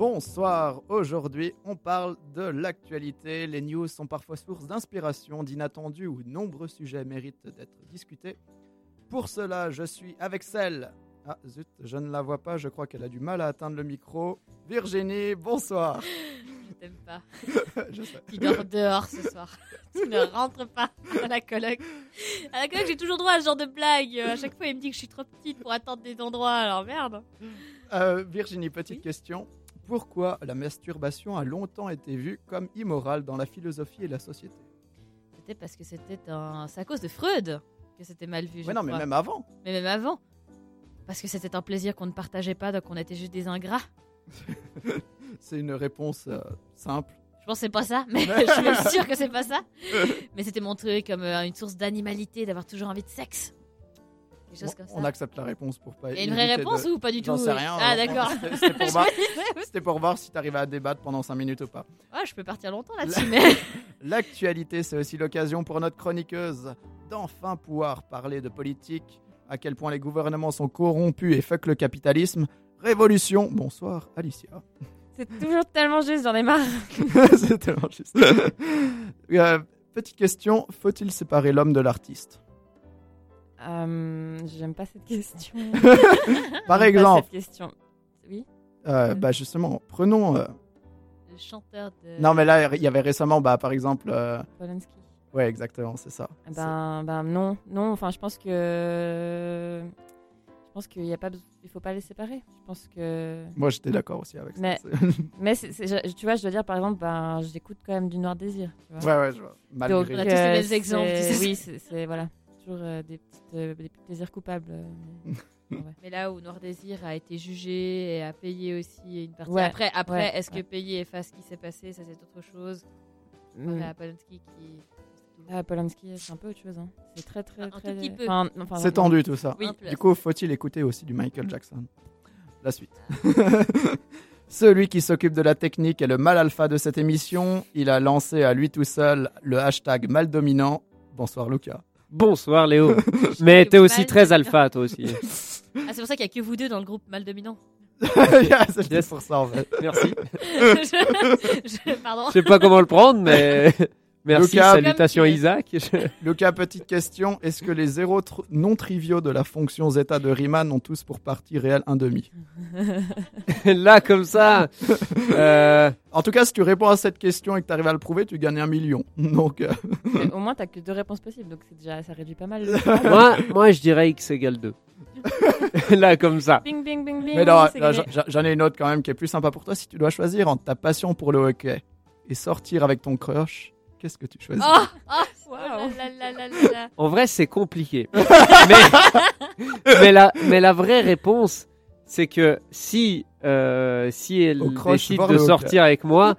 Bonsoir, aujourd'hui on parle de l'actualité. Les news sont parfois source d'inspiration, d'inattendus de nombreux sujets méritent d'être discutés. Pour cela, je suis avec celle... Ah zut, je ne la vois pas, je crois qu'elle a du mal à atteindre le micro. Virginie, bonsoir. Je t'aime pas. Je sais. Tu dors dehors ce soir. Tu ne rentres pas à la coloc. À la coloc, j'ai toujours droit à ce genre de blague. À chaque fois, il me dit que je suis trop petite pour attendre des endroits. Alors merde. Euh, Virginie, petite Oui. question. Pourquoi la masturbation a longtemps été vue comme immorale dans la philosophie et la société C'était parce que c'était un. C'est à cause de Freud que c'était mal vu. je Mais non, mais même avant. Mais même avant. Parce que c'était un plaisir qu'on ne partageait pas, donc on était juste des ingrats. C'est une réponse euh, simple. Je pense que c'est pas ça, mais je suis sûre que c'est pas ça. Mais c'était montré comme euh, une source d'animalité, d'avoir toujours envie de sexe. Des choses comme ça. On accepte la réponse pour pas. Il y a une vraie de- réponse ou pas du tout J'en sais rien. Ah on- d'accord. C'était pour, voir- pour voir si t'arrivais à débattre pendant 5 minutes ou pas. je peux partir longtemps là-dessus, mais. L'actualité, c'est aussi l'occasion pour notre chroniqueuse d'enfin pouvoir parler de politique, à quel point les gouvernements sont corrompus et fuck le capitalisme. Révolution. Bonsoir, Alicia. C'est toujours tellement juste, j'en ai marre. c'est tellement juste. Euh, petite question faut-il séparer l'homme de l'artiste? Euh, J'aime pas cette question. Par exemple, cette question. Oui. euh, bah justement, prenons. euh, Le chanteur de. Non, mais là, il y avait récemment, bah, par exemple. euh, Polanski. Ouais, exactement, c'est ça. Eh Ben, ben non, non. Enfin, je pense que je pense qu'il y a pas, il faut pas les séparer. Je pense que. Moi, j'étais d'accord aussi avec ça. Mais- je- tu vois, je dois dire par exemple, ben, j'écoute quand même du Noir Désir. Tu vois. ouais, ouais, je vois. Malgré. Donc, On a tous les mêmes exemples. Oui, c'est c'est- voilà, toujours euh, des, petites, euh, des petits plaisirs coupables. euh, mais- ouais. Mais là où Noir Désir a été jugé et a payé aussi une partie. Ouais, après, après ouais, est-ce que payer efface ce qui s'est passé? Ça, c'est autre chose. Mm. On a Polanski qui. Ah, Polanski, c'est un peu autre chose. hein. C'est très, très, Un- un très. tout petit peu. enfin, enfin, C'est tendu tout ça. Oui. Du coup, faut-il écouter aussi du Michael Jackson? La suite. Celui qui s'occupe de la technique est le mal alpha de cette émission. Il a lancé à lui tout seul le hashtag mal dominant. Bonsoir Lucas. Bonsoir Léo. Mais t'es aussi très alpha toi aussi. Ah, c'est pour ça qu'il n'y a que vous deux dans le groupe mal dominant. c'est Yes. pour ça en fait. Merci. je, je- pardon. Je sais pas comment le prendre, mais merci. Lucas. Salutations tu. Isaac. Lucas, petite question. Est-ce que les zéros tr- non triviaux de la fonction zeta de Riemann ont tous pour partie réelle un demi? Là comme ça. euh, En tout cas, si tu réponds à cette question et que tu arrives à le prouver, tu gagnes un million. Donc, euh, au moins, t'as que deux réponses possibles, donc c'est déjà, ça réduit pas mal. le- moi, moi je dirais x égale 2. Là comme ça. bing, bing, bing, bing. mais non, j'en ai une autre quand même qui est plus sympa pour toi. Si tu dois choisir entre ta passion pour le hockey et sortir avec ton crush, qu'est-ce que tu choisis Oh, oh, Wow. oh là là là là là. En vrai c'est compliqué. mais, mais, la, mais la vraie réponse c'est que si, euh, si elle décide de sortir avec moi,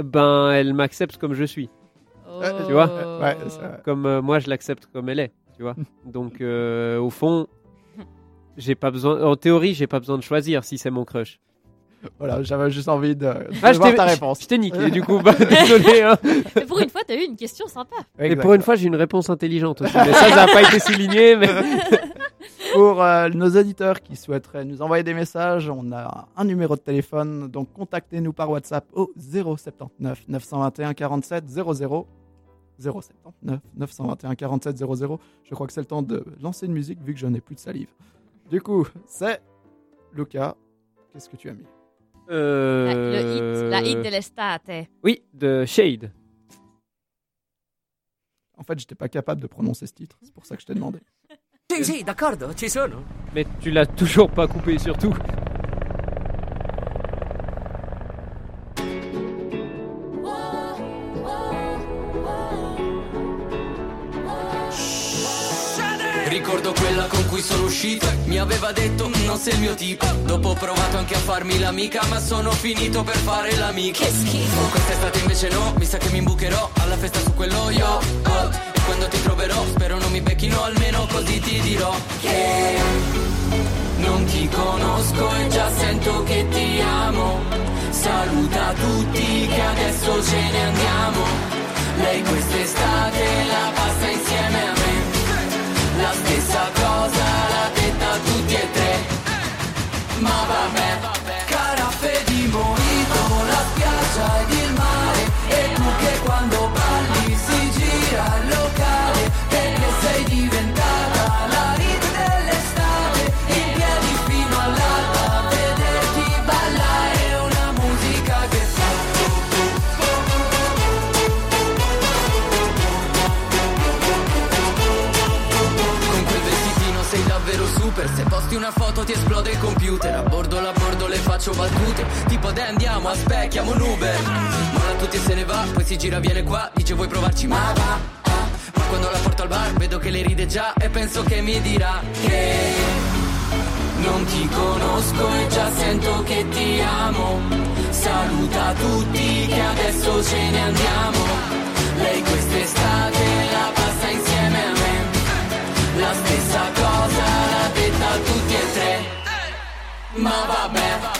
ben elle m'accepte comme je suis. Oh. Tu vois Ouais, comme euh, moi je l'accepte comme elle est, tu vois. Donc euh, au fond, j'ai pas besoin. En théorie, j'ai pas besoin de choisir si c'est mon crush. Voilà, j'avais juste envie de, de Ah, voir ta réponse. Je t'ai niqué, du coup, bah, désolé. Hein. Mais pour une fois, t'as eu une question sympa. Et pour une fois, j'ai une réponse intelligente aussi. Mais ça, ça n'a pas été souligné. Mais... Pour euh, nos auditeurs qui souhaiteraient nous envoyer des messages, on a un numéro de téléphone, donc contactez-nous par WhatsApp au 079 921 47 00. 079 921 47 00. Je crois que c'est le temps de lancer une musique vu que je n'ai plus de salive. Du coup, c'est Lucas. Qu'est-ce que tu as mis? La, Euh, le hit, la hit de l'estate. Oui, de Shade. En fait, j'étais pas capable de prononcer ce titre, c'est pour ça que je t'ai demandé. Sì, sì, d'accordo, ci sono. Mais tu l'as toujours pas coupé, surtout. Ricordo quella cui sono uscito Mi aveva detto non sei il mio tipo Dopo ho provato anche a farmi l'amica Ma sono finito per fare l'amico Che schifo. Quest'estate invece no Mi sa che mi imbucherò. Alla festa su quello io E quando ti troverò Spero non mi becchino Almeno così ti dirò Che non ti conosco e già sento che ti amo. Saluta tutti che adesso ce ne andiamo. Lei quest'estate la passa insieme a me. La stessa cosa Mother computer A bordo la bordo le faccio battute. Tipo dai andiamo, aspecchiamo un Uber. Molla tutti e se ne va, poi si gira viene qua Dice vuoi provarci, ma va ah. Ma quando la porto al bar vedo che le ride già E penso che mi dirà che non ti conosco e già sento che ti amo. Saluta tutti che adesso ce ne andiamo. Lei quest'estate Ma vabbè,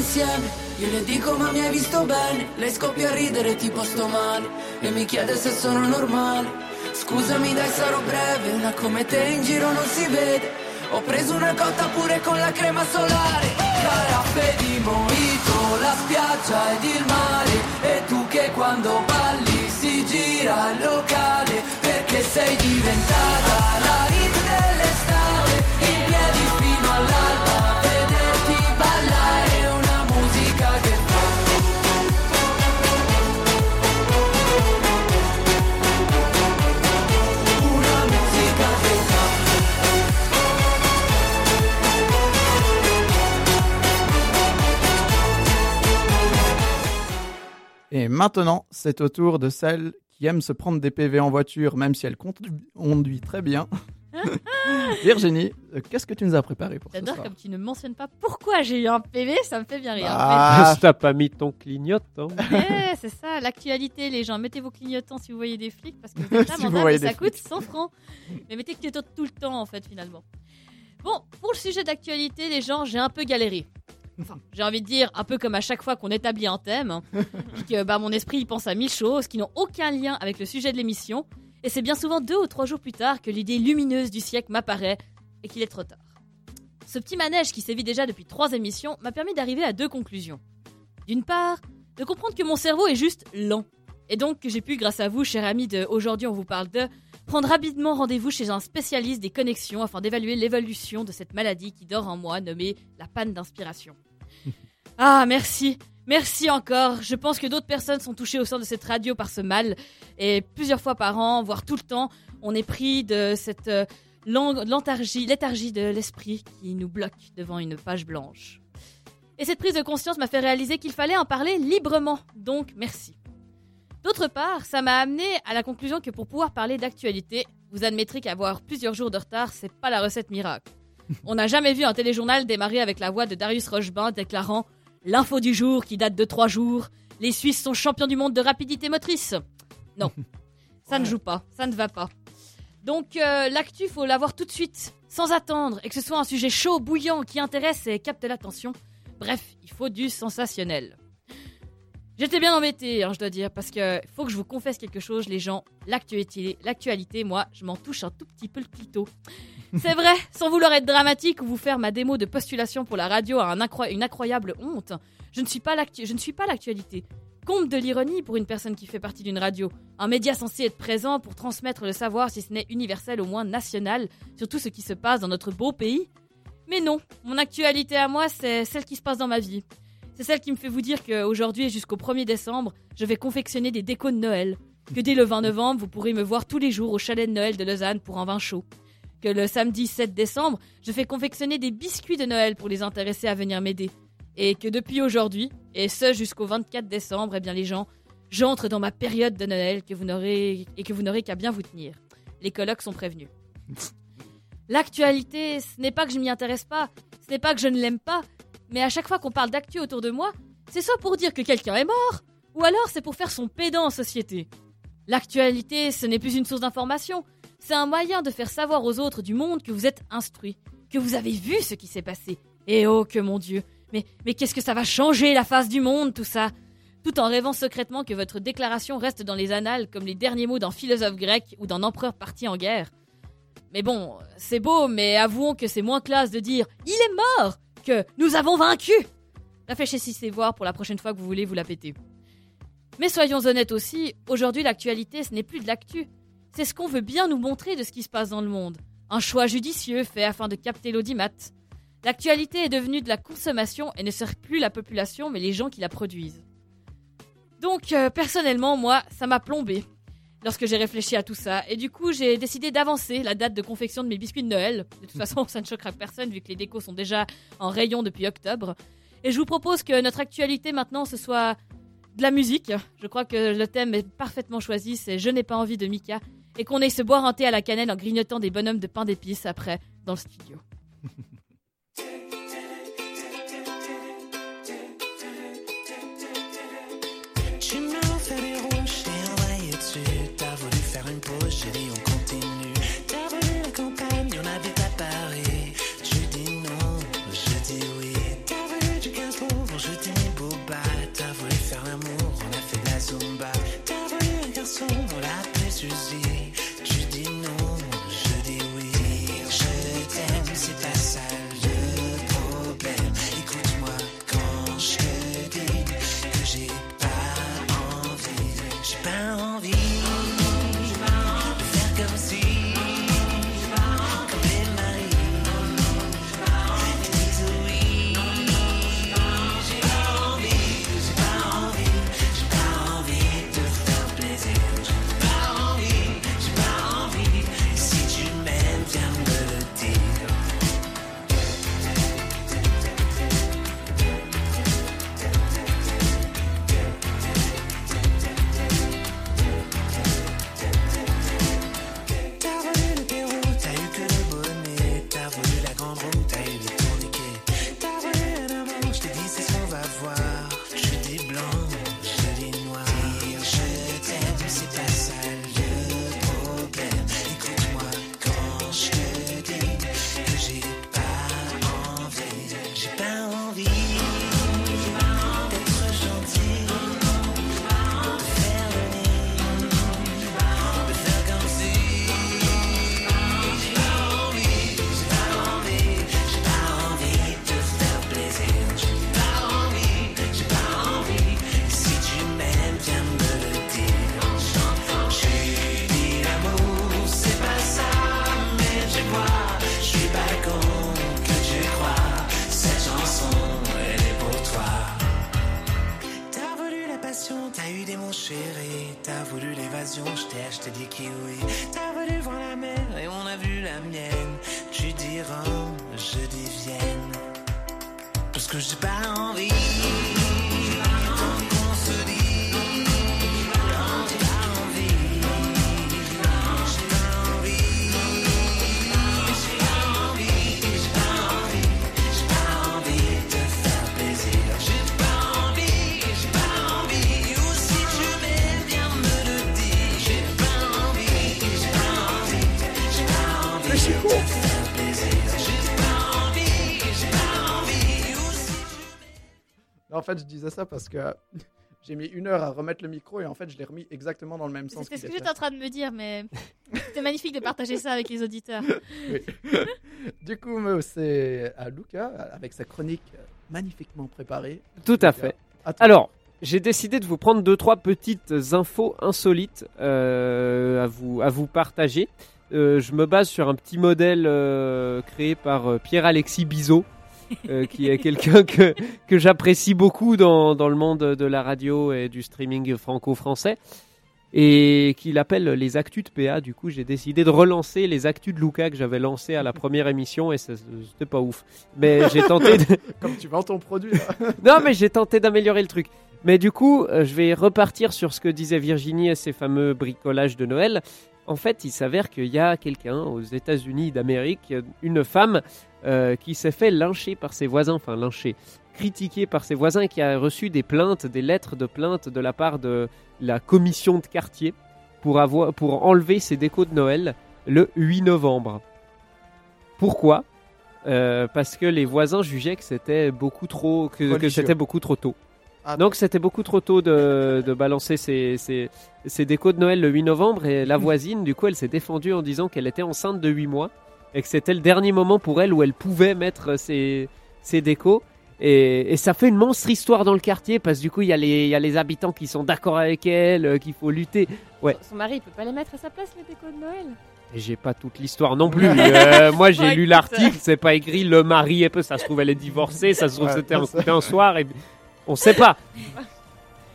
insieme. Io le dico ma mi hai visto bene? Lei scoppia a ridere tipo sto male. E mi chiede se sono normale. Scusami dai sarò breve Una come te in giro non si vede. Ho preso una cotta pure con la crema solare. Caraffe di mojito La spiaggia ed il mare. E tu che quando balli si gira il locale Perché sei diventata la hit dell'estate. In piedi fino all'alba Et maintenant, c'est au tour de celle qui aime se prendre des PV en voiture, même si elle conduit très bien. Virginie, euh, qu'est-ce que tu nous as préparé pour ce J'adore comme tu ne mentionnes pas pourquoi j'ai eu un PV, ça me fait bien rire. Ah. T'as pas mis ton clignotant. Eh, c'est ça, l'actualité, les gens. Mettez vos clignotants si vous voyez des flics, parce que c'est Si vous voyez ça coûte 100 francs. Mais mettez clignotants tout le temps, en fait, finalement. Bon, pour le sujet d'actualité, les gens, j'ai un peu galéré. Enfin, j'ai envie de dire, un peu comme à chaque fois qu'on établit un thème, hein, puis que bah, mon esprit il pense à mille choses qui n'ont aucun lien avec le sujet de l'émission, et c'est bien souvent deux ou trois jours plus tard que l'idée lumineuse du siècle m'apparaît, et qu'il est trop tard. Ce petit manège qui sévit déjà depuis trois émissions m'a permis d'arriver à deux conclusions. D'une part, de comprendre que mon cerveau est juste lent. Et donc que j'ai pu, grâce à vous, cher ami de Aujourd'hui on vous parle de, prendre rapidement rendez-vous chez un spécialiste des connexions afin d'évaluer l'évolution de cette maladie qui dort en moi, nommée la panne d'inspiration. Ah, merci. Merci encore. Je pense que d'autres personnes sont touchées au sein de cette radio par ce mal. Et plusieurs fois par an, voire tout le temps, on est pris de cette euh, léthargie de l'esprit qui nous bloque devant une page blanche. Et cette prise de conscience m'a fait réaliser qu'il fallait en parler librement. Donc, merci. D'autre part, ça m'a amené à la conclusion que pour pouvoir parler d'actualité, vous admettrez qu'avoir plusieurs jours de retard, c'est pas la recette miracle. On n'a jamais vu un téléjournal démarrer avec la voix de Darius Rochebin déclarant L'info du jour qui date de trois jours, les Suisses sont champions du monde de rapidité motrice. Non, ça ne joue pas, ça ne va pas. Donc euh, l'actu, faut l'avoir tout de suite, sans attendre, et que ce soit un sujet chaud, bouillant, qui intéresse et capte l'attention. Bref, il faut du sensationnel. J'étais bien embêté, hein, je dois dire, parce que faut que je vous confesse quelque chose, les gens. L'actualité, moi, je m'en touche un tout petit peu le clito. C'est vrai, sans vouloir être dramatique ou vous faire ma démo de postulation pour la radio à une incroyable honte, je ne suis pas l'actualité. Compte de l'ironie pour une personne qui fait partie d'une radio, un média censé être présent pour transmettre le savoir, si ce n'est universel, au moins national, sur tout ce qui se passe dans notre beau pays. Mais non, mon actualité à moi, c'est celle qui se passe dans ma vie. C'est celle qui me fait vous dire qu'aujourd'hui et jusqu'au 1er décembre, je vais confectionner des décos de Noël. Que dès le 20 novembre, vous pourrez me voir tous les jours au chalet de Noël de Lausanne pour un vin chaud. Que le samedi 7 décembre, je fais confectionner des biscuits de Noël pour les intéressés à venir m'aider. Et que depuis aujourd'hui, et ce jusqu'au 24 décembre, eh bien les gens, j'entre dans ma période de Noël que vous n'aurez et que vous n'aurez qu'à bien vous tenir. Les colocs sont prévenus. L'actualité, ce n'est pas que je m'y intéresse pas, ce n'est pas que je ne l'aime pas, mais à chaque fois qu'on parle d'actu autour de moi, c'est soit pour dire que quelqu'un est mort, ou alors c'est pour faire son pédant en société. L'actualité, ce n'est plus une source d'information, c'est un moyen de faire savoir aux autres du monde que vous êtes instruits, que vous avez vu ce qui s'est passé. Et oh que mon Dieu, mais, mais qu'est-ce que ça va changer la face du monde tout ça? Tout en rêvant secrètement que votre déclaration reste dans les annales comme les derniers mots d'un philosophe grec ou d'un empereur parti en guerre. Mais bon, c'est beau, mais avouons que c'est moins classe de dire il est mort que nous avons vaincu. Réfléchissez voir pour la prochaine fois que vous voulez vous la péter. Mais soyons honnêtes aussi, aujourd'hui l'actualité ce n'est plus de l'actu. C'est ce qu'on veut bien nous montrer de ce qui se passe dans le monde. Un choix judicieux fait afin de capter l'audimat. L'actualité est devenue de la consommation et ne sert plus la population mais les gens qui la produisent. Donc euh, personnellement, moi, ça m'a plombé lorsque j'ai réfléchi à tout ça. Et du coup, j'ai décidé d'avancer la date de confection de mes biscuits de Noël. De toute façon, ça ne choquera personne vu que les décos sont déjà en rayon depuis octobre. Et je vous propose que notre actualité maintenant, ce soit de la musique. Je crois que le thème est parfaitement choisi, c'est Je n'ai pas envie de Mika. Et qu'on aille se boire un thé à la cannelle en grignotant des bonhommes de pain d'épices après, dans le studio. l'a appelé je t'ai acheté fait, je disais ça parce que j'ai mis une heure à remettre le micro et en fait, je l'ai remis exactement dans le même sens. C'était ce que j'étais en train de me dire, mais c'était magnifique de partager ça avec les auditeurs. Oui. du coup, c'est à Luca avec sa chronique magnifiquement préparée. Tout à fait. À. Alors, j'ai décidé de vous prendre deux trois petites infos insolites euh, à vous à vous partager. Euh, je me base sur un petit modèle euh, créé par euh, Pierre-Alexis Bizot, euh, qui est quelqu'un que, que j'apprécie beaucoup dans, dans le monde de la radio et du streaming franco-français, et qu'il appelle les actus de PA. Du coup, j'ai décidé de relancer les actus de Luca que j'avais lancé à la première émission, et c'était pas ouf. Mais j'ai tenté de, Comme tu vends ton produit. là. non, mais j'ai tenté d'améliorer le truc. Mais du coup, euh, je vais repartir sur ce que disait Virginie et ses fameux bricolages de Noël. En fait, il s'avère qu'il y a quelqu'un aux États-Unis d'Amérique, une femme, euh, qui s'est fait lyncher par ses voisins, enfin lyncher, critiquer par ses voisins, qui a reçu des plaintes, des lettres de plainte de la part de la commission de quartier pour, avoir, pour enlever ses décos de Noël le 8 novembre. Pourquoi? Euh, Parce que les voisins jugeaient que c'était beaucoup trop, que, que Religieux. c'était beaucoup trop tôt. Ah, Donc c'était beaucoup trop tôt de, de balancer ses, ses, ses décos de Noël le 8 novembre et la voisine, du coup, elle s'est défendue en disant qu'elle était enceinte de 8 mois et que c'était le dernier moment pour elle où elle pouvait mettre ses, ses décos. Et, et ça fait une monstre histoire dans le quartier parce que du coup, il y, a les- il y a les habitants qui sont d'accord avec elle, euh, qu'il faut lutter. Ouais. Son mari, il peut pas les mettre à sa place, les décos de Noël Et j'ai pas toute l'histoire non plus. Euh, moi, j'ai Ouais, lu l'article, c'est pas écrit le mari et peu. Ça se trouve, elle est divorcée, ça se trouve, Ouais, c'était un soir et on sait pas.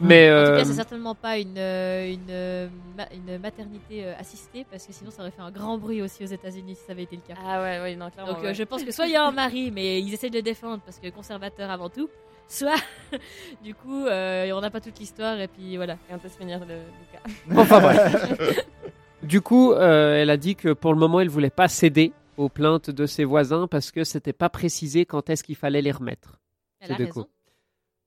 Mais En tout euh, cas, c'est certainement pas une, euh, une, euh, une maternité euh, assistée parce que sinon ça aurait fait un grand bruit aussi aux États-Unis si ça avait été le cas. Ah ouais, ouais, non, clairement. Donc euh, ouais. je pense que soit il y a un mari, mais ils essaient de le défendre parce que conservateur avant tout, soit du coup euh, on n'a pas toute l'histoire et puis voilà. Et on peut se finir le, le cas. Enfin bref. Du coup, euh, elle a dit que pour le moment, elle voulait pas céder aux plaintes de ses voisins parce que c'était pas précisé quand est-ce qu'il fallait les remettre. Elle C'est a raison.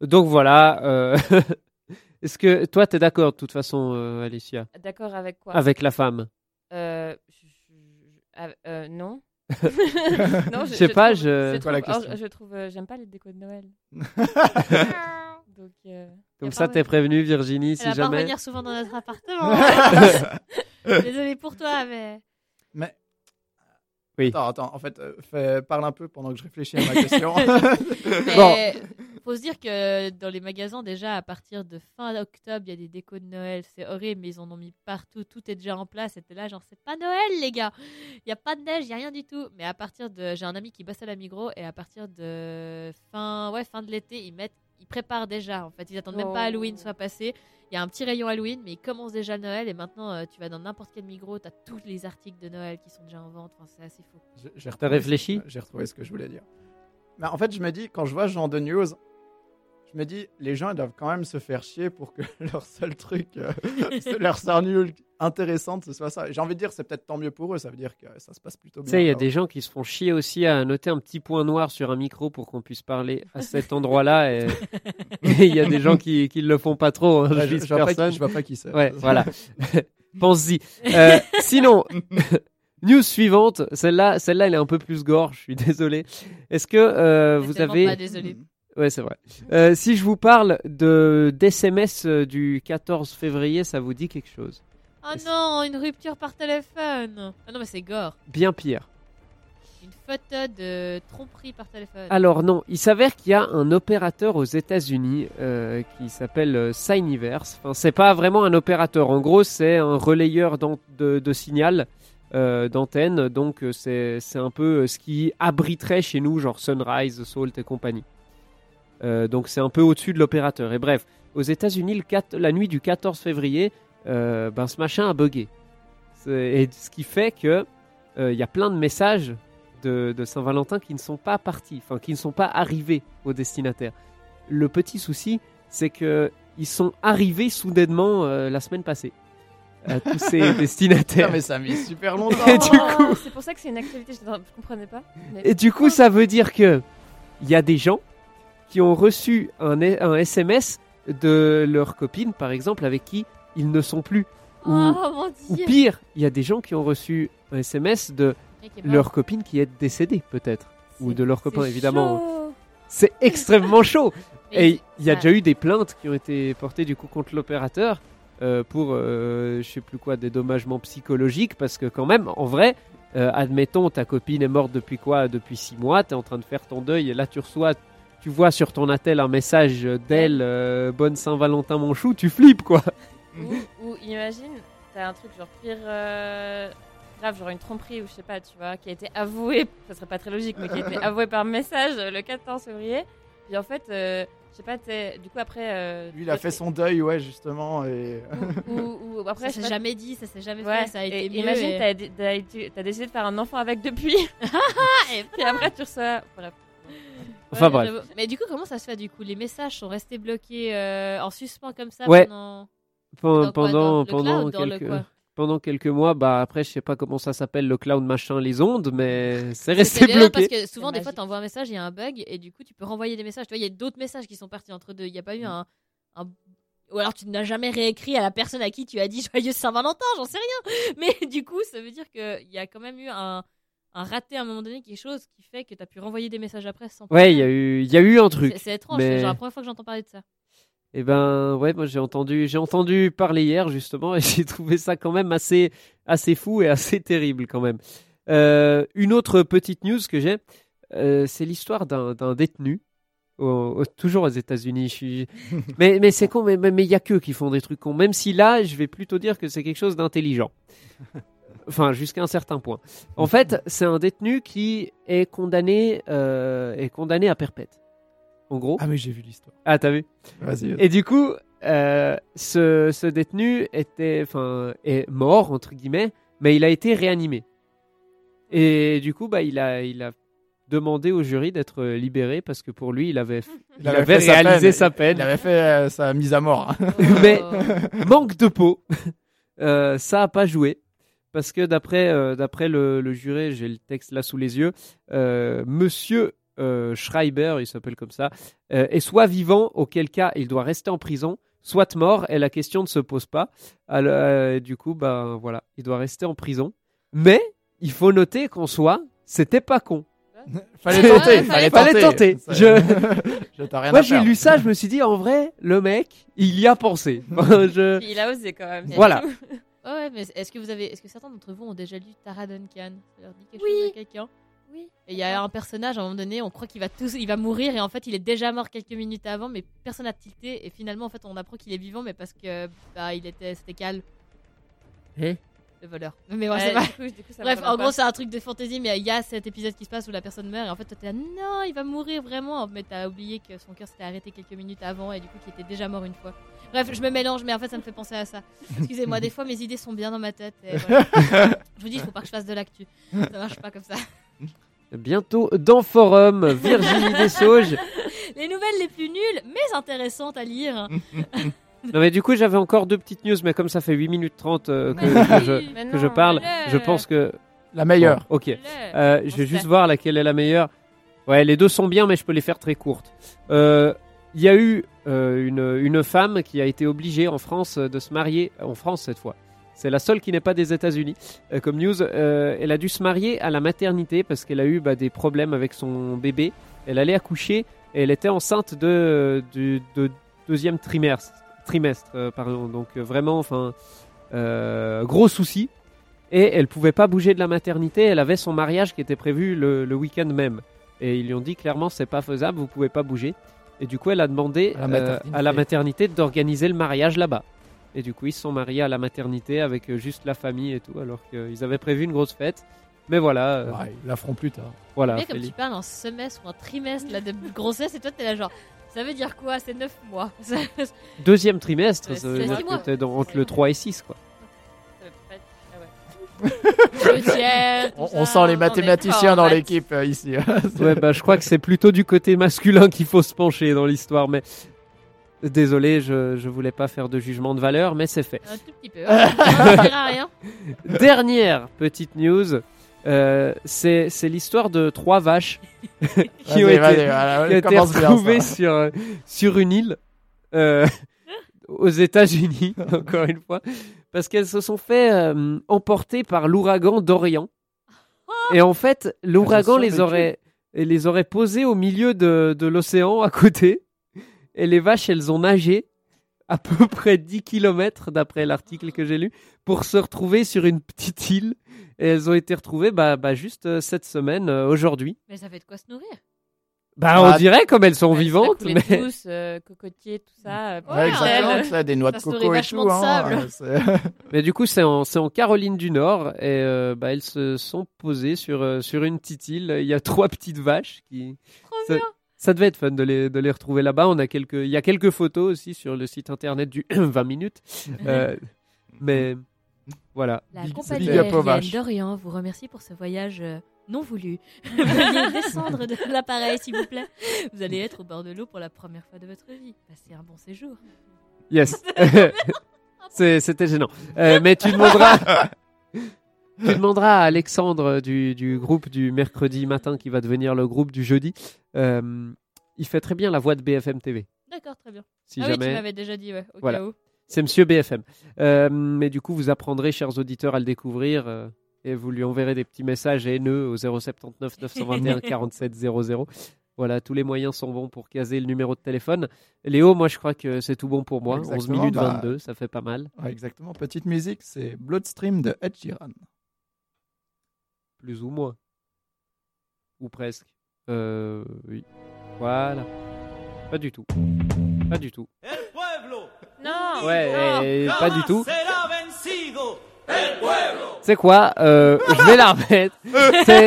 Donc voilà. euh, Est-ce que toi, t'es d'accord de toute façon, euh, Alicia, D'accord avec quoi? Avec la femme Euh, je- je- je- non. non, Je sais pas, trouve- je- je la trouve- question? oh, je trouve, euh, j'aime pas les décos de Noël. Donc, euh, Comme a ça, t'es prévenu, Virginie, Elle si va pas jamais. revenir souvent dans notre appartement. Désolée pour toi, mais Mais. Oui. Attends, attends, en fait, euh, fais- parle un peu pendant que je réfléchis à ma question. Mais faut se dire que dans les magasins, déjà, à partir de fin octobre, il y a des décos de Noël. C'est horrible, mais ils en ont mis partout. Tout est déjà en place. C'était là, genre, c'est pas Noël, les gars. Il n'y a pas de neige, il n'y a rien du tout. Mais à partir de. J'ai un ami qui bosse à la Migros, et à partir de fin, ouais, fin de l'été, ils mettent. Ils préparent déjà, en fait. Ils attendent même pas Oh. Halloween soit passé. Il y a un petit rayon Halloween, mais ils commencent déjà Noël. Et maintenant, euh, tu vas dans n'importe quel Migros, tu as tous les articles de Noël qui sont déjà en vente. Enfin, c'est assez fou. J'ai- réfléchi ce que- J'ai retrouvé ce que je voulais dire. Mais en fait, je me dis, quand je vois ce genre de news, je me dis, les gens ils doivent quand même se faire chier pour que leur seul truc, euh, c'est leur seule news intéressante, ce soit ça. J'ai envie de dire, c'est peut-être tant mieux pour eux, ça veut dire que ça se passe plutôt Tu bien. sais, il y a des gens qui se font chier aussi à noter un petit point noir sur un micro pour qu'on puisse parler à cet endroit-là. Et il y a des gens qui, qui le font pas trop. hein, ouais. je je vois pas qui, je vois pas qui c'est. Ouais, voilà. Pense-y. Euh, sinon, news suivante. Celle-là, celle-là, elle est un peu plus gore. Je suis désolé. Est-ce que euh, vous avez pas désolé. Ouais, c'est vrai. Euh, si je vous parle de d'SMS euh, du 14 février, ça vous dit quelque chose? Oh non, une rupture par téléphone. Ah non, mais c'est gore. Bien pire. Une photo de tromperie par téléphone. Alors non, il s'avère qu'il y a un opérateur aux États-Unis euh, qui s'appelle Signiverse. Enfin, c'est pas vraiment un opérateur. En gros, c'est un relayeur de, de signal euh, d'antenne. Donc c'est un peu ce qui abriterait chez nous, genre Sunrise, Salt et compagnie. Euh, donc c'est un peu au-dessus de l'opérateur. Et bref, aux États-Unis, le 4 la nuit du 14 février, euh, ben, ce machin a bugué. Et ce qui fait que euh, il y a plein de messages de, de Saint-Valentin qui ne sont pas partis, enfin qui ne sont pas arrivés au destinataire. Le petit souci, c'est que ils sont arrivés soudainement euh, la semaine passée. À tous ces destinataires. mais ça a mis super longtemps. Et du coup- Oh, c'est pour ça que c'est une actualité, je, je comprenais pas. Mais- Et du coup, ça veut dire que il y a des gens qui ont reçu un, un SMS de leur copine, par exemple, avec qui ils ne sont plus. oh Ou, mon ou pire, il y a des gens qui ont reçu un SMS de leur copine qui est décédée, peut-être. Ou de leur copain, évidemment. chaud. C'est extrêmement chaud. Mais Et il y a déjà eu des plaintes qui ont été portées du coup contre l'opérateur euh, pour euh, je sais plus quoi dédommagement psychologique parce que quand même en vrai euh, admettons ta copine est morte depuis quoi? Depuis six mois t'es en train de faire ton deuil et là tu reçois tu vois sur ton attel un message d'elle euh, bonne Saint Valentin mon chou tu flippes quoi Ou, ou imagine, t'as un truc genre pire, euh, grave, genre une tromperie ou je sais pas, tu vois, qui a été avouée, ça serait pas très logique, mais qui a été avouée par message le 14 février. Puis en fait, euh, je sais pas, t'es- du coup après. euh, Lui, il a fait son deuil, ouais, justement. Et... Ou, ou, ou après, Ça s'est jamais dit, ça s'est jamais Ouais, fait, ça a et été mieux. imagine, et- t'as, décidé de faire un enfant avec depuis, et- puis après tu reçois. Bref. Enfin Ouais, bref. Mais du coup, comment ça se fait du coup? Les messages sont restés bloqués euh, en suspens comme ça Ouais. pendant. Quoi, pendant pendant cloud, dans le quelques quoi? pendant quelques mois bah après je sais pas comment ça s'appelle le cloud machin les ondes mais c'est resté C'est bien bloqué parce que souvent, des fois, magique. t'envoies un message, il y a un bug, et du coup, tu peux renvoyer des messages. Tu vois, il y a d'autres messages qui sont partis entre deux. Il n'y a pas eu un, un- Ou alors, tu n'as jamais réécrit à la personne à qui tu as dit Joyeux Saint-Valentin, j'en sais rien. Mais du coup, ça veut dire qu'il y a quand même eu un, un raté à un moment donné, quelque chose qui fait que tu as pu renvoyer des messages après sans ouais il y a eu il y a eu un truc C'est- étrange, mais- c'est genre la première fois que j'entends parler de ça. Eh ben ouais, moi j'ai entendu, j'ai entendu parler hier justement et j'ai trouvé ça quand même assez, assez fou et assez terrible quand même. Euh, une autre petite news que j'ai, euh, c'est l'histoire d'un détenu, au- au- toujours aux États-Unis. Suis... mais mais c'est con, mais mais il y a qu'eux qui font des trucs cons. Même si là, je vais plutôt dire que c'est quelque chose d'intelligent. Enfin, jusqu'à un certain point. En fait, c'est un détenu qui est condamné, euh, est condamné à perpète. En gros. Ah, mais j'ai vu l'histoire. Ah, t'as vu? Vas-y. et du coup, euh, ce, ce détenu était, enfin, est mort entre guillemets, mais il a été réanimé. Et du coup, bah, il a, il a demandé au jury d'être libéré parce que pour lui, il avait, il avait avait fait sa réalisé peine. sa peine. Il avait fait euh, sa mise à mort. Mais- Oh. Manque de peau, ça a pas joué. Parce que d'après euh, d'après le, le juré, j'ai le texte là sous les yeux, euh, Monsieur euh, Schreiber, il s'appelle comme ça, euh, est soit vivant, auquel cas il doit rester en prison, soit mort, et la question ne se pose pas. Alors, euh, du coup, ben voilà, il doit rester en prison. Mais il faut noter qu'en soi, c'était pas con. fallait tenter. fallait- fallait, fallait tenter. Ça- Je- je t'ai rien Moi j'ai lu ça, je me suis dit en vrai, le mec, il y a pensé. je... Il a osé quand même. Voilà. Tout. Ouais, ouais, mais est-ce que vous avez, est-ce que certains d'entre vous ont déjà lu Tara Duncan Ça leur dit quelque Oui. chose à quelqu'un? Oui. Et il y a un personnage à un moment donné, on croit qu'il va tous, il va mourir et en fait il est déjà mort quelques minutes avant, mais personne n'a tilté et finalement en fait on apprend qu'il est vivant, mais parce que bah il était, c'était Cal, Hein? Le voleur. Mais ouais, Ouais, c'est pas. coup, coup, ça Bref, en pas. gros, c'est un truc de fantaisie, mais il y a cet épisode qui se passe où la personne meurt, et en fait, toi, t'es là, non, il va mourir vraiment. Mais t'as oublié que son cœur s'était arrêté quelques minutes avant, et du coup, qu'il était déjà mort une fois. Bref, je me mélange, mais en fait, ça me fait penser à ça. Excusez-moi, des fois, mes idées sont bien dans ma tête. et voilà. je vous dis, il faut pas que je fasse de l'actu. Ça marche pas comme ça. Bientôt dans Forum, Virginie Dessauges. Les nouvelles les plus nulles, mais intéressantes à lire. Non mais du coup j'avais encore deux petites news, mais comme ça fait 8 minutes 30 euh, que, je, que non, je parle, je pense que... La meilleure. Bon, ok. Le- Euh, je vais juste fait. voir laquelle est la meilleure. Ouais, les deux sont bien, mais je peux les faire très courtes. Euh, Il y a eu euh, une, une femme qui a été obligée en France de se marier, en France cette fois. C'est la seule qui n'est pas des États-Unis. Euh, comme news, euh, elle a dû se marier à la maternité parce qu'elle a eu bah, des problèmes avec son bébé. Elle allait accoucher et elle était enceinte de, du de deuxième trimestre. Trimestre euh, pardon. Donc euh, vraiment, enfin, euh, gros souci. Et elle pouvait pas bouger de la maternité. Elle avait son mariage qui était prévu le, le week-end même. Et ils lui ont dit clairement, c'est pas faisable, vous pouvez pas bouger. Et du coup, elle a demandé À la maternité. à la maternité d'organiser le mariage là-bas. Et du coup, ils se sont mariés à la maternité avec juste la famille et tout, alors qu'ils avaient prévu une grosse fête. Mais voilà, euh, Ouais, ils la feront plus tard. voilà. Mais comme Félix. tu parles en semestre ou un trimestre là, de grossesse, et toi, t'es là genre. Ça veut dire quoi C'est 9 mois? Ça- Deuxième trimestre, Ouais, ça veut c'est dire six que t'es dans- entre le 3 et 6, quoi. Ah ouais. Le tiers, tout On, ça. on sent les est mathématiciens fort, dans l'équipe euh, ici. Ouais, bah, je crois que c'est plutôt du côté masculin qu'il faut se pencher dans l'histoire, mais désolé, je, je voulais pas faire de jugement de valeur, mais c'est fait. Un tout petit peu. hein. Ça sert à rien. Dernière petite news, euh, c'est l'histoire de trois vaches qui ont été, qui ont été commence bien, retrouvées sur, euh, sur une île euh, aux États-Unis, encore une fois, parce qu'elles se sont fait euh, emporter par l'ouragan d'Orient. Et en fait, l'ouragan les aurait, les aurait posées au milieu de, de l'océan à côté. Et les vaches, elles ont nagé à peu près 10 km, d'après l'article que j'ai lu, pour se retrouver sur une petite île. Et elles ont été retrouvées bah, bah, juste euh, cette semaine, euh, aujourd'hui. Mais ça fait de quoi se nourrir Bah, Bah, on dirait comme elles sont Ouais, vivantes, ça mais douce, euh, cocotier, tout ça. euh, Ouais, Ouais, exactement, ça, des noix de Ça coco et vachement tout. de hein, Mais du coup, c'est en, Caroline du Nord et euh, bah, elles se sont posées sur, sur une petite île. Il y a trois petites vaches qui. Trop Ça, bien. ça devait être fun de les, de les retrouver là-bas. On a quelques, il y a quelques photos aussi sur le site internet du 20 minutes. Euh, mais voilà. La Big- compagnie aérienne d'Orient vous remercie pour ce voyage euh, non voulu. Veuillez descendre de l'appareil, s'il vous plaît. Vous allez être au bord de l'eau pour la première fois de votre vie. Passez un bon séjour. Yes. C'était gênant. Euh, mais tu demanderas. Tu demanderas à Alexandre du, du groupe du mercredi matin qui va devenir le groupe du jeudi. Euh, il fait très bien la voix de BFM TV. D'accord, très bien. Si ah oui, tu jamais. m'avais déjà dit, ouais, au Voilà. cas où. C'est Monsieur BFM. Euh, mais du coup, vous apprendrez, chers auditeurs, à le découvrir. euh, et vous lui enverrez des petits messages haineux au 079 921 47 00. Voilà, tous les moyens sont bons pour caser le numéro de téléphone. Léo, moi je crois que c'est tout bon pour moi. 11 Exactement, minutes bah- 22, ça fait pas mal. Ouais, exactement. Petite musique, c'est Bloodstream de Ed Sheeran. Plus ou moins. Ou presque. Euh, oui. Voilà. Pas du tout. Pas du tout. Non Ouais, pas du tout. C'est quoi euh, Je vais la remettre. C'est-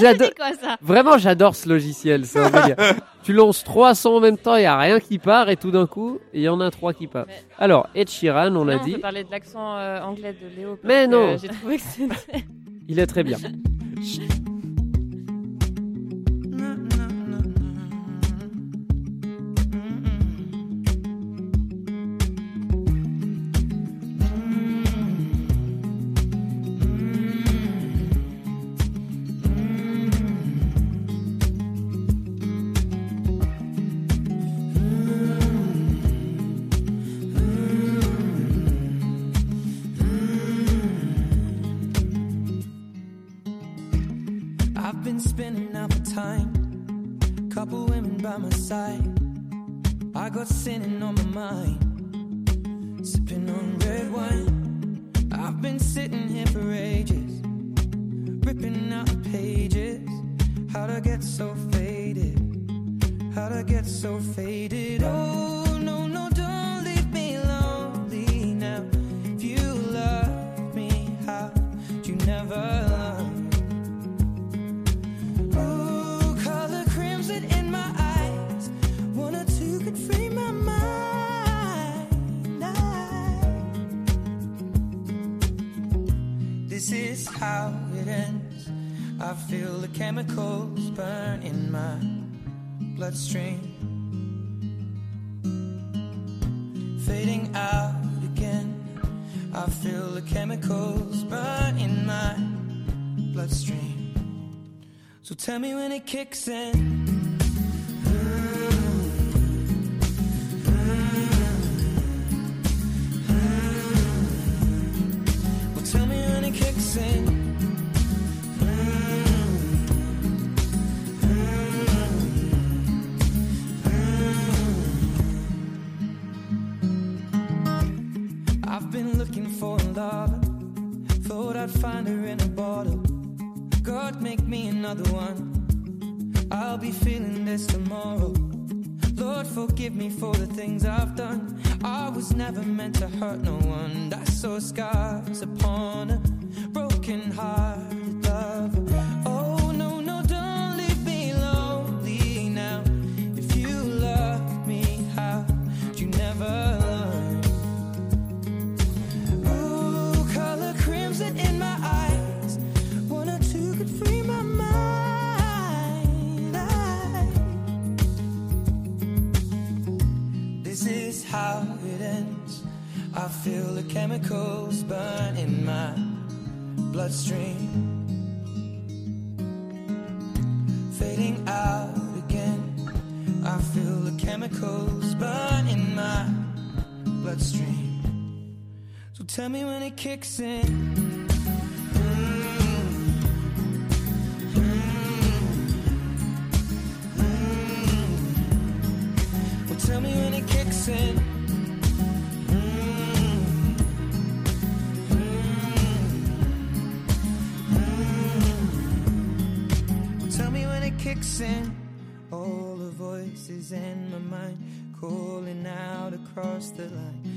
J'adore. C'est quoi ça? Vraiment, j'adore ce logiciel. C'est un délire. tu lances 300 en même temps, il y a rien qui part, et tout d'un coup, il y en a trois qui partent. Mais- Alors, Ed Sheeran, on Non, a on peut dit, parler de l'accent euh, anglais de Léo. parce Mais que non. J'ai trouvé que c'était. il est très bien. got sinning on my mind. Sipping on red wine. I've been sitting here for ages. Ripping out the pages. How'd I get so faded? How'd I get so faded? Oh, chemicals burn in my bloodstream. Fading out again. I feel the chemicals burn in my bloodstream. So tell me when it kicks in. Kicks in. Well, tell me when it kicks in. Well, Tell me when it kicks in. All the voices in my mind calling out across the line.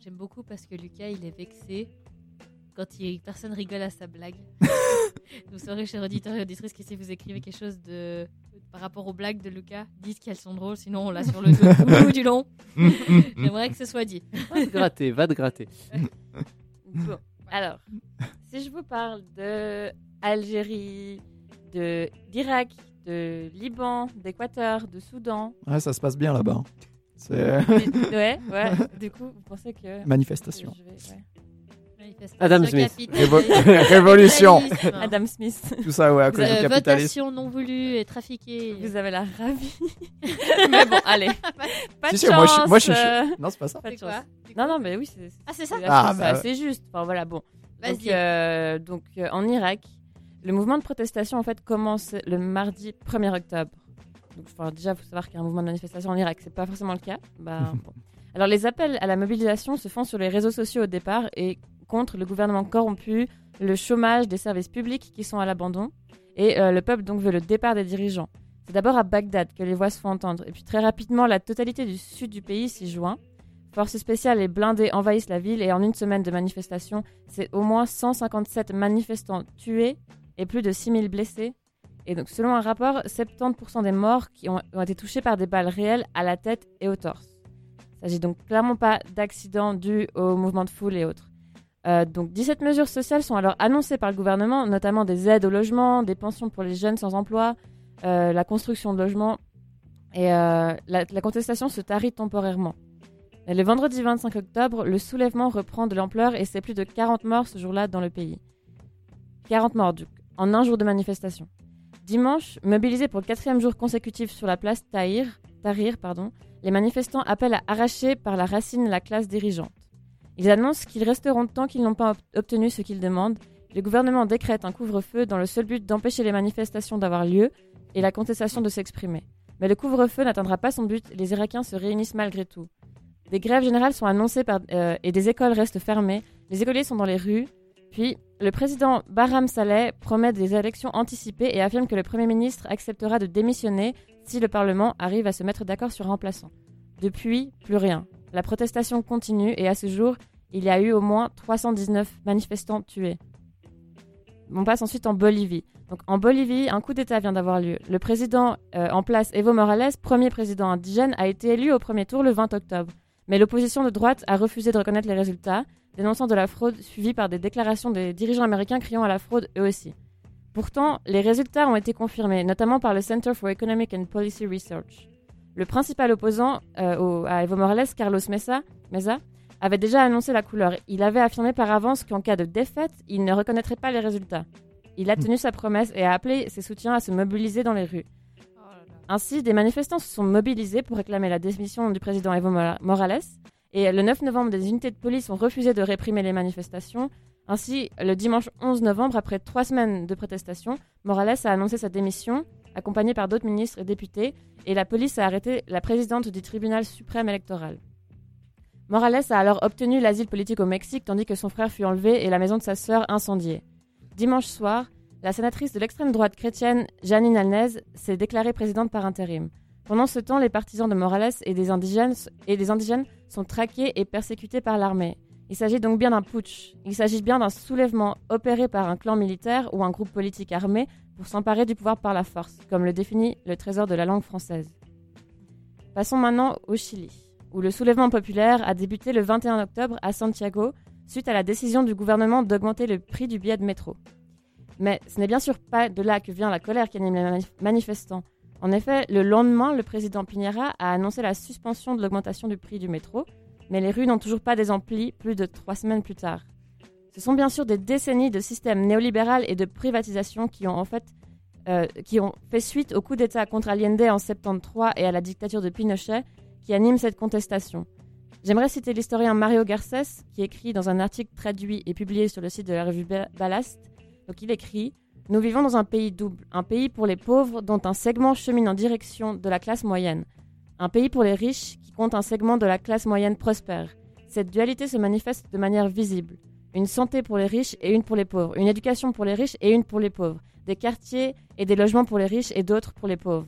J'aime beaucoup parce que Lucas, il est vexé quand il... personne rigole à sa blague. vous saurez, chers auditeurs et auditrices, que si vous écrivez quelque chose de par rapport aux blagues de Lucas, dites qu'elles sont drôles, sinon on l'a sur le dos tout du long. J'aimerais que ce soit dit. Va te gratter, va te gratter. Bon, alors, si je vous parle de Algérie, de d'Irak, de Liban, d'Équateur, de Soudan, Ouais, ça se passe bien là-bas. hein. C'est ouais, ouais. Du coup, vous pensez que manifestation. je vais- ouais. Adam Smith. Révo- Révolution. Adam Smith, Tout ça, ouais, à cause Euh, du capitalisme. votation non voulue et trafiquée. vous avez la ravie. mais bon, allez, pas de Si, moi, je suis- moi, je suis- euh, Non, c'est pas ça. pas de C'est quoi. Non, non, mais oui, c'est Ah, c'est ça c'est Ah, bah, c'est juste. Enfin voilà, bon. Donc, Vas-y. euh, donc euh, en Irak, le mouvement de protestation en fait commence le mardi 1er octobre. Donc enfin, déjà, il faut savoir qu'il y a un mouvement de manifestation en Irak, c'est pas forcément le cas. Bah, bon. Alors les appels à la mobilisation se font sur les réseaux sociaux au départ et contre le gouvernement corrompu, le chômage des services publics qui sont à l'abandon et euh, le peuple donc veut le départ des dirigeants. C'est d'abord à Bagdad que les voix se font entendre et puis très rapidement la totalité du sud du pays s'y joint. Forces spéciales et blindés envahissent la ville et en une semaine de manifestation, c'est au moins 157 manifestants tués et plus de 6000 blessés. Et donc, selon un rapport, 70% des morts qui ont, été touchés par des balles réelles à la tête et au torse. Il s'agit donc clairement pas d'accidents dus au mouvement de foule et autres. Euh, donc 17 mesures sociales sont alors annoncées par le gouvernement, notamment des aides au logement, des pensions pour les jeunes sans emploi, euh, la construction de logements. Et euh, la, contestation se tarit temporairement. Le vendredi 25 octobre, le soulèvement reprend de l'ampleur et c'est plus de 40 morts ce jour-là dans le pays. 40 morts, du en un jour de manifestation. Dimanche, mobilisés pour le quatrième jour consécutif sur la place Tahrir, Tahrir pardon, les manifestants appellent à arracher par la racine la classe dirigeante. Ils annoncent qu'ils resteront tant qu'ils n'ont pas ob- obtenu ce qu'ils demandent. Le gouvernement décrète un couvre-feu dans le seul but d'empêcher les manifestations d'avoir lieu et la contestation de s'exprimer. Mais le couvre-feu n'atteindra pas son but les Irakiens se réunissent malgré tout. Des grèves générales sont annoncées euh, et des écoles restent fermées. Les écoliers sont dans les rues. Puis, le président Bahram Saleh promet des élections anticipées et affirme que le Premier ministre acceptera de démissionner si le Parlement arrive à se mettre d'accord sur un remplaçant. Depuis, plus rien. La protestation continue et à ce jour, il y a eu au moins 319 manifestants tués. On passe ensuite en Bolivie. Donc, en Bolivie, un coup d'État vient d'avoir lieu. Le président euh, en place, Evo Morales, premier président indigène, a été élu au premier tour le 20 octobre. Mais l'opposition de droite a refusé de reconnaître les résultats, dénonçant de la fraude suivie par des déclarations des dirigeants américains criant à la fraude eux aussi. Pourtant, les résultats ont été confirmés, notamment par le Center for Economic and Policy Research. Le principal opposant euh, à Evo Morales, Carlos Mesa, Mesa, avait déjà annoncé la couleur. Il avait affirmé par avance qu'en cas de défaite, il ne reconnaîtrait pas les résultats. Il a tenu sa promesse et a appelé ses soutiens à se mobiliser dans les rues. Ainsi, des manifestants se sont mobilisés pour réclamer la démission du président Evo Mora- Morales. Et le 9 novembre, des unités de police ont refusé de réprimer les manifestations. Ainsi, le dimanche 11 novembre, après trois semaines de protestations, Morales a annoncé sa démission, accompagné par d'autres ministres et députés, et la police a arrêté la présidente du tribunal suprême électoral. Morales a alors obtenu l'asile politique au Mexique, tandis que son frère fut enlevé et la maison de sa sœur incendiée. Dimanche soir, la sénatrice de l'extrême droite chrétienne, Janine Alnez, s'est déclarée présidente par intérim. Pendant ce temps, les partisans de Morales et des indigènes, et des indigènes sont traqués et persécutés par l'armée. Il s'agit donc bien d'un putsch. Il s'agit bien d'un soulèvement opéré par un clan militaire ou un groupe politique armé pour s'emparer du pouvoir par la force, comme le définit le Trésor de la langue française. Passons maintenant au Chili, où le soulèvement populaire a débuté le 21 octobre à Santiago, suite à la décision du gouvernement d'augmenter le prix du billet de métro. Mais ce n'est bien sûr pas de là que vient la colère qui anime les manif- manifestants. En effet, le lendemain, le président Piñera a annoncé la suspension de l'augmentation du prix du métro, mais les rues n'ont toujours pas désempli plus de trois semaines plus tard. Ce sont bien sûr des décennies de système néolibéral et de privatisation qui ont euh, fait suite au coup d'État contre Allende en 73 et à la dictature de Pinochet qui animent cette contestation. J'aimerais citer l'historien Mario Garcés qui écrit dans un article traduit et publié sur le site de la revue Ba- Ballast. Donc il écrit Nous vivons dans un pays double, un pays pour les pauvres dont un segment chemine en direction de la classe moyenne, un pays pour les riches qui compte un segment de la classe moyenne prospère. Cette dualité se manifeste de manière visible. une santé pour les riches et une pour les pauvres, une éducation pour les riches et une pour les pauvres, des quartiers et des logements pour les riches et d'autres pour les pauvres.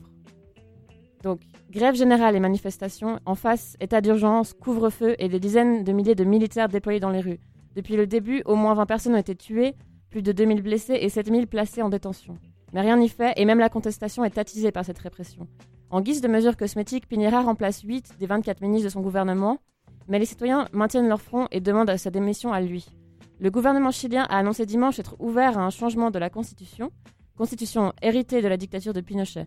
Donc, grève générale et manifestations, en face, état d'urgence, couvre-feu et des dizaines de milliers de militaires déployés dans les rues. Depuis le début, au moins 20 personnes ont été tuées, plus de 2000 blessés et 7000 placés en détention. Mais rien n'y fait et même la contestation est attisée par cette répression. En guise de mesures cosmétiques, Pinera remplace 8 des 24 ministres de son gouvernement, mais les citoyens maintiennent leur front et demandent sa démission à lui. Le gouvernement chilien a annoncé dimanche être ouvert à un changement de la constitution, constitution héritée de la dictature de Pinochet.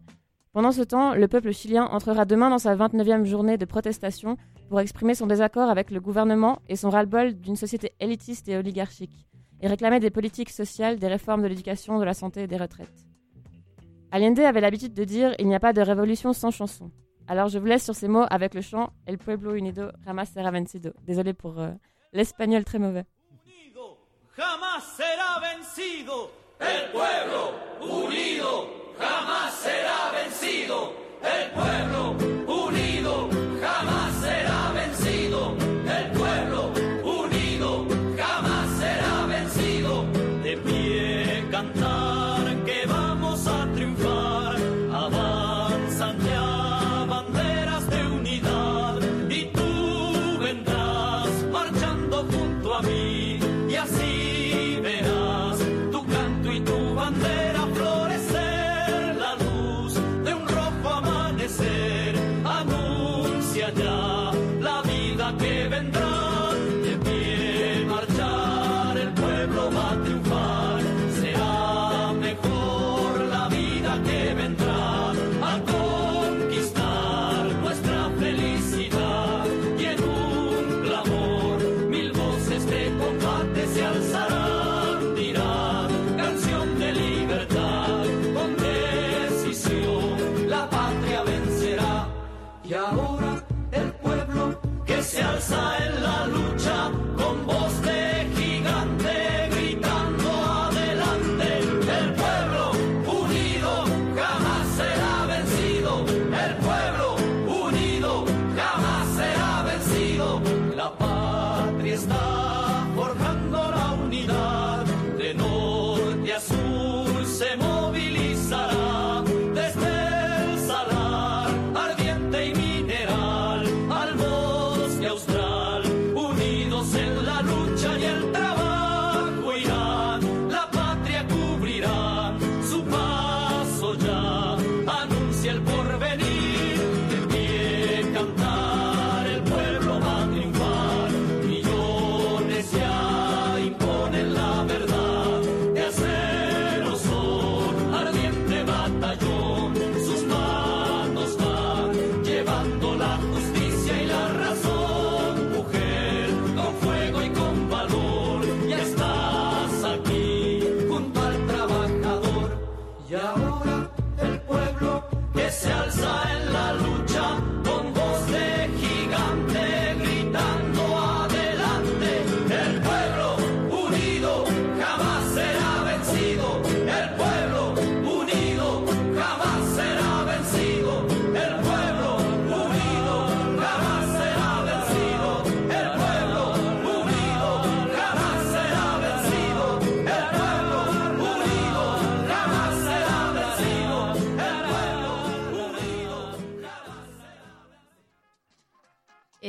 Pendant ce temps, le peuple chilien entrera demain dans sa 29e journée de protestation pour exprimer son désaccord avec le gouvernement et son ras-le-bol d'une société élitiste et oligarchique, et réclamer des politiques sociales, des réformes de l'éducation, de la santé et des retraites. Allende avait l'habitude de dire Il n'y a pas de révolution sans chanson. Alors je vous laisse sur ces mots avec le chant El pueblo unido jamás será vencido. Désolé pour euh, l'espagnol très mauvais. unido jamás será vencido. El pueblo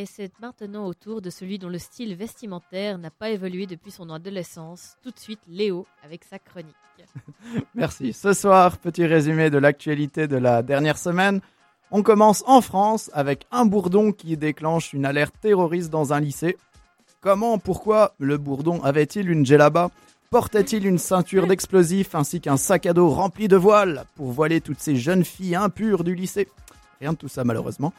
Et c'est maintenant au tour de celui dont le style vestimentaire n'a pas évolué depuis son adolescence. Tout de suite, Léo avec sa chronique. Merci. Ce soir, petit résumé de l'actualité de la dernière semaine. On commence en France avec un bourdon qui déclenche une alerte terroriste dans un lycée. Comment, pourquoi le bourdon avait-il une djellaba? Portait-il une ceinture d'explosifs ainsi qu'un sac à dos rempli de voiles pour voiler toutes ces jeunes filles impures du lycée? Rien de tout ça malheureusement.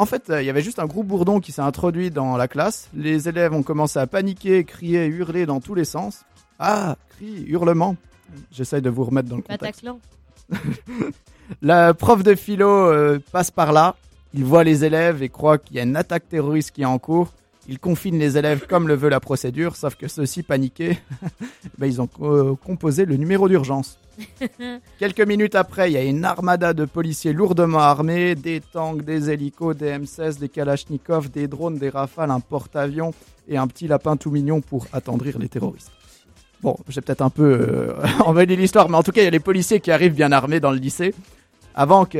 En fait, euh, il y avait juste un gros bourdon qui s'est introduit dans la classe. Les élèves ont commencé à paniquer, crier, hurler dans tous les sens. Ah, cris, hurlements. J'essaye de vous remettre dans le contexte. La prof de philo euh, passe par là. Il voit les élèves et croit qu'il y a une attaque terroriste qui est en cours. Ils confinent les élèves comme le veut la procédure, sauf que ceux-ci, paniqués, ben, ils ont co- composé le numéro d'urgence. Quelques minutes après, il y a une armada de policiers lourdement armés, des tanks, des hélicos, des M16, des Kalachnikov, des drones, des rafales, un porte-avions et un petit lapin tout mignon pour attendrir les terroristes. Bon, j'ai peut-être un peu euh, embelli l'histoire, mais en tout cas, il y a les policiers qui arrivent bien armés dans le lycée. Avant que,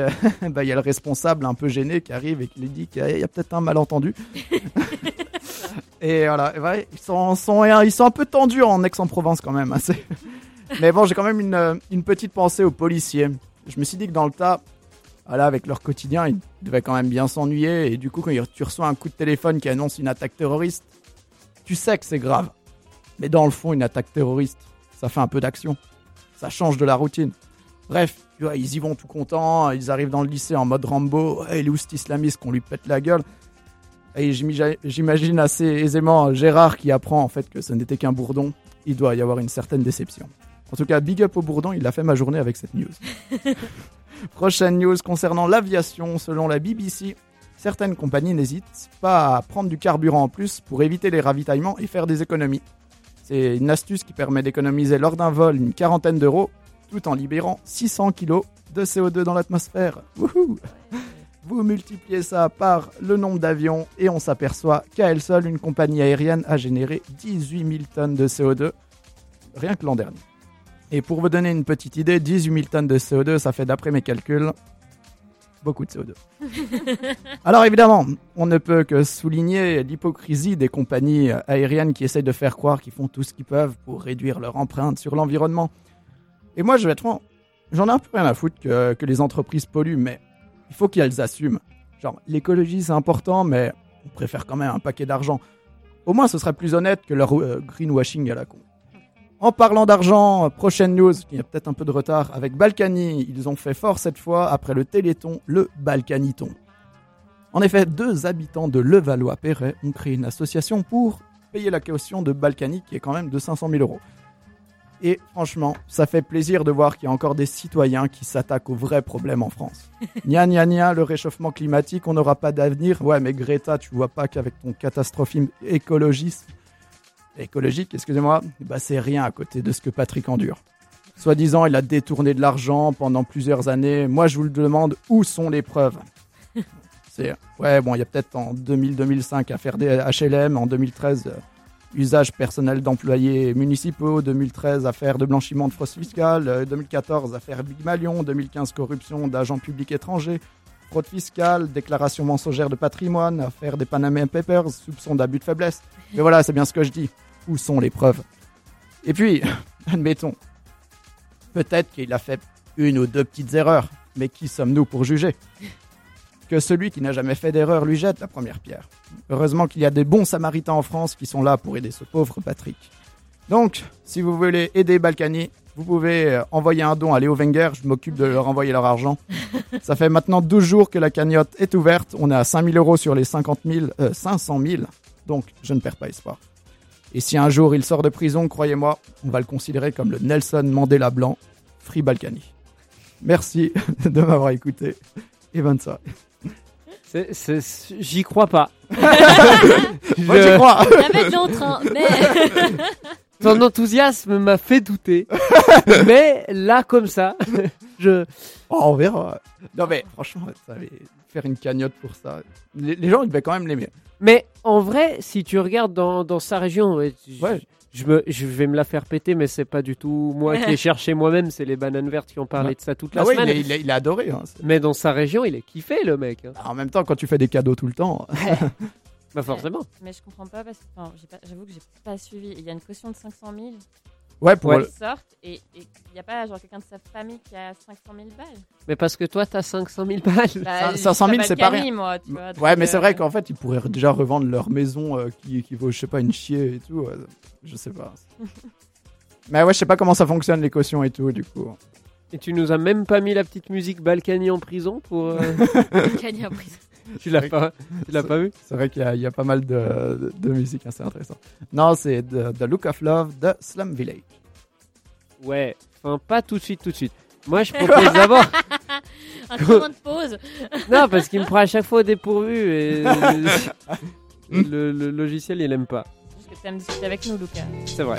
bah, il y a le responsable un peu gêné qui arrive et qui lui dit qu'il y a, il y a peut-être un malentendu. et voilà, et ils sont, ils sont un peu tendus en Aix-en-Provence quand même. hein, c'est- mais bon, j'ai quand même une, euh, une petite pensée aux policiers. Je me suis dit que dans le tas, voilà, avec leur quotidien, ils devaient quand même bien s'ennuyer. Et du coup, quand tu reçois un coup de téléphone qui annonce une attaque terroriste, tu sais que c'est grave. Mais dans le fond, une attaque terroriste, ça fait un peu d'action. Ça change de la routine. Bref, ils y vont tout contents, ils arrivent dans le lycée en mode Rambo, hey, il est où cet islamiste qu'on lui pète la gueule Et j'imagine- assez aisément Gérard qui apprend en fait que ce n'était qu'un bourdon. Il doit y avoir une certaine déception. En tout cas, big up au bourdon, il a fait ma journée avec cette news. Prochaine news concernant l'aviation, selon la BBC, certaines compagnies n'hésitent pas à prendre du carburant en plus pour éviter les ravitaillements et faire des économies. C'est une astuce qui permet d'économiser lors d'un vol une quarantaine d'euros tout en libérant 600 kg de CO2 dans l'atmosphère. Vous multipliez ça par le nombre d'avions et on s'aperçoit qu'à elle seule, une compagnie aérienne a généré 18 000 tonnes de CO2 rien que l'an dernier. Et pour vous donner une petite idée, 18 000 tonnes de CO2, ça fait d'après mes calculs beaucoup de CO2. Alors évidemment, on ne peut que souligner l'hypocrisie des compagnies aériennes qui essayent de faire croire qu'ils font tout ce qu'ils peuvent pour réduire leur empreinte sur l'environnement. Et moi, je vais être franc, j'en ai un peu rien à foutre que, que les entreprises polluent, mais il faut qu'elles assument. Genre, l'écologie c'est important, mais on préfère quand même un paquet d'argent. Au moins, ce serait plus honnête que leur euh, greenwashing à la con. En parlant d'argent, prochaine news, il y a peut-être un peu de retard, avec Balkany, ils ont fait fort cette fois après le Téléthon, le Balkaniton. En effet, deux habitants de Levallois-Perret ont créé une association pour payer la caution de Balkany qui est quand même de 500 000 euros. Et franchement, ça fait plaisir de voir qu'il y a encore des citoyens qui s'attaquent aux vrais problèmes en France. Nia nia nia, le réchauffement climatique, on n'aura pas d'avenir. Ouais, mais Greta, tu vois pas qu'avec ton catastrophisme écologiste, écologique, excusez-moi, bah c'est rien à côté de ce que Patrick endure. Soi-disant, il a détourné de l'argent pendant plusieurs années. Moi, je vous le demande, où sont les preuves? C'est ouais, bon, il y a peut-être en 2000-2005 affaire des HLM, en 2013 euh, usage personnel d'employés municipaux, 2013 affaire de blanchiment de fraude fiscale, euh, 2014 affaire Big Malion, 2015 corruption d'agents publics étrangers, fraude fiscale, déclaration mensongère de patrimoine, affaire des Panama Papers, soupçon d'abus de faiblesse. Mais voilà, c'est bien ce que je dis. Où sont les preuves? Et puis, admettons, peut-être qu'il a fait une ou deux petites erreurs, mais qui sommes-nous pour juger? Que celui qui n'a jamais fait d'erreur lui jette la première pierre. Heureusement qu'il y a des bons samaritains en France qui sont là pour aider ce pauvre Patrick. Donc, si vous voulez aider Balkany, vous pouvez euh, envoyer un don à Léo Wenger, je m'occupe de leur envoyer leur argent. Ça fait maintenant 12 jours que la cagnotte est ouverte, on est à 5000 euros sur les 50 000, euh, 500 000, donc je ne perds pas espoir. Et si un jour il sort de prison, croyez-moi, on va le considérer comme le Nelson Mandela blanc, Free Balkany. Merci de m'avoir écouté et bonne soirée. C'est- c'est- J'y crois pas. Moi j'y crois avait hein, mais Ton enthousiasme m'a fait douter. Mais là, comme ça, je. Oh, on verra. Non mais franchement, ça allait faire une cagnotte pour ça. Les, les gens ils devaient quand même l'aimer. Mais en vrai, si tu regardes dans, dans sa région, Ouais. Je, me, je vais me la faire péter, mais c'est pas du tout moi qui ai cherché moi-même, c'est les bananes vertes qui ont parlé de ça toute la Ah ouais, semaine. il, est, il est- il est adoré. hein. Mais dans sa région, il est kiffé, le mec. hein. En même temps, quand tu fais des cadeaux tout le temps, Bah forcément. Mais je comprends pas parce que j'avoue que j'ai pas suivi. Il y a une caution de 500 000 ouais, pour Ouais. le- qui sortent et il n'y a pas genre quelqu'un de sa famille qui a 500 000 balles. Mais parce que toi, t'as 500 000 balles. Bah, Cin- 500 000, je suis c'est pas Balkany, moi, tu vois, Ouais, mais c'est euh, vrai qu'en fait, ils pourraient déjà revendre leur maison euh, qui, qui vaut, je sais pas, une chier et tout. euh, je sais pas. mais ouais, je sais pas comment ça fonctionne, les cautions et tout, du coup. Et tu nous as même pas mis la petite musique Balkany en prison pour. euh, gagné en prison. Tu l'as pas, tu l'as pas vu C'est vrai qu'il y, a- il y a pas mal de, de, de musique assez intéressante. Non, c'est The, The Look of Love de Slum Village. Ouais. Enfin, pas tout de suite, tout de suite. Moi, je propose d'abord. Un moment de pause. Non, parce qu'il me prend à chaque fois au dépourvu. Et... le, le logiciel, il aime pas. Parce que t'aimes discuter avec nous, Lucas. C'est vrai.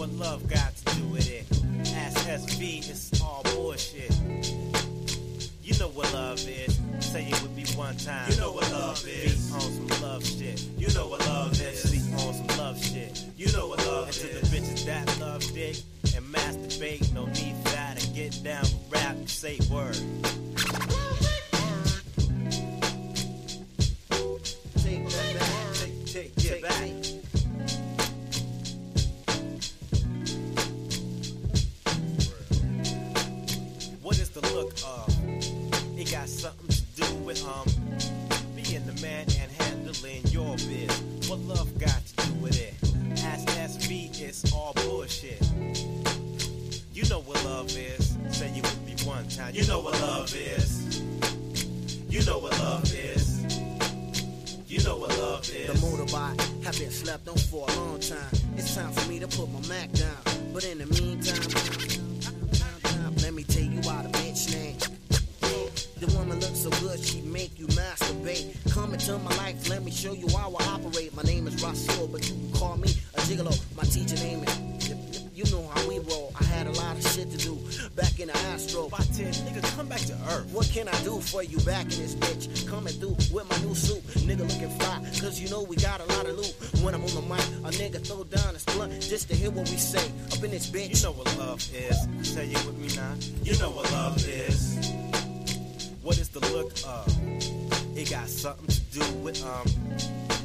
What love got to do with it? Ask SV, it's all bullshit. You know what love is. Say it with me one time. You know what love is. on some love shit. You know what love is. Sleep on some love shit. You know what love and is. And to the bitches that love dick and masturbate, no need for that. And get down, rap, say word. Take that back. Take, take, take, back. What look of? It got something to do with um being the man and handling your biz. What love got to do with it? Ask SV, it's all bullshit. You know what love is. Say you with me one time. You know what love is. You know what love is. You know what love is. The motorbike have been slept on for a long time. It's time for me to put my Mac down. But in the meantime, so good, she make you masturbate. Come into my life, let me show you how I operate. My name is Rasul, but you can call me a gigolo. My teacher name is. You know how we roll. I had a lot of shit to do back in the Astro. By 10, nigga, come back to earth. What can I do for you back in this bitch? Coming through with my new suit. Nigga looking fly, cause you know we got a lot of loot. When I'm on the mic, a nigga throw down his blunt just to hear what we say. Up in this bitch. You know what love is. Say it with me now. You know what love is. What is the look of? It got something to do with um